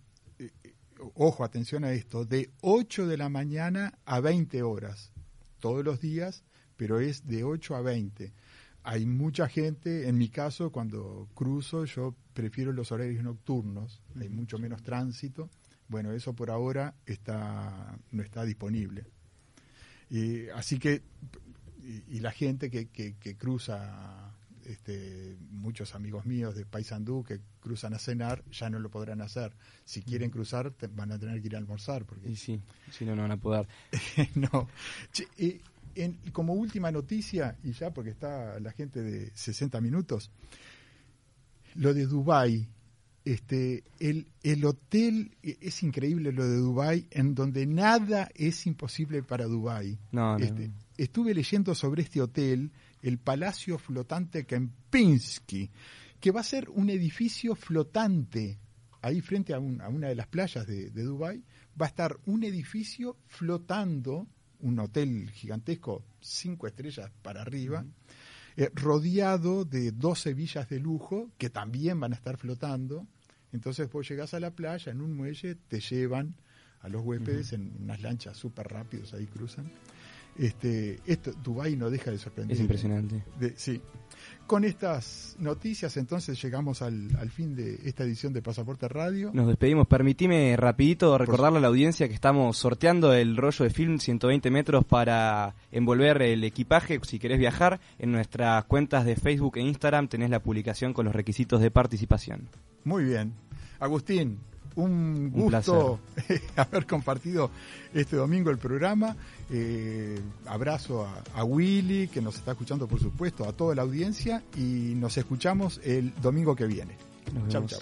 ojo, atención a esto, de 8 de la mañana a 20 horas, todos los días, pero es de 8 a 20. Hay mucha gente, en mi caso, cuando cruzo, yo prefiero los horarios nocturnos, hay mucho menos tránsito. Bueno, eso por ahora está, no está disponible. Y, así que, y, la gente que, que, que cruza este, muchos amigos míos de Paysandú que cruzan a cenar ya no lo podrán hacer. Si quieren cruzar, van a tener que ir a almorzar. Porque... Y sí, si no, no van a poder. no. como última noticia, y ya porque está la gente de 60 minutos, lo de Dubái. Este, el, el hotel, e, es increíble lo de Dubái, en donde nada es imposible para Dubái. No, este, Estuve leyendo sobre este hotel el Palacio Flotante Kempinski, que va a ser un edificio flotante ahí frente a, una de las playas de, Dubái, va a estar un edificio flotando, un hotel gigantesco, cinco estrellas para arriba, eh, rodeado de 12 villas de lujo que también van a estar flotando. Entonces vos llegás a la playa en un muelle, te llevan a los huéspedes en unas lanchas súper rápidos, ahí cruzan. Este, esto, Dubái no deja de sorprender. Es impresionante. sí. Con estas noticias entonces llegamos al, fin de esta edición de Pasaporte Radio. Nos despedimos. Permitime rapidito recordarle a la audiencia que estamos sorteando el rollo de film 120 metros para envolver el equipaje si querés viajar. En nuestras cuentas de Facebook e Instagram tenés la publicación con los requisitos de participación. Muy bien. Agustín, un gusto haber compartido este domingo el programa. Eh, abrazo a, Willy, que nos está escuchando, por supuesto, a toda la audiencia y nos escuchamos el domingo que viene. Chau, chau.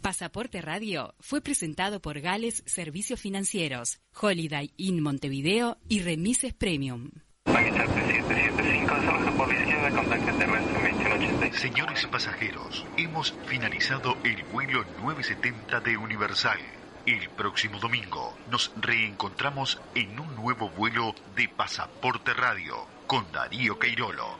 Pasaporte Radio fue presentado por Gales Servicios Financieros, Holiday Inn Montevideo y Remises Premium. Señores pasajeros, hemos finalizado el vuelo 970 de Universal. El próximo domingo nos reencontramos en un nuevo vuelo de Pasaporte Radio con Darío Queirolo.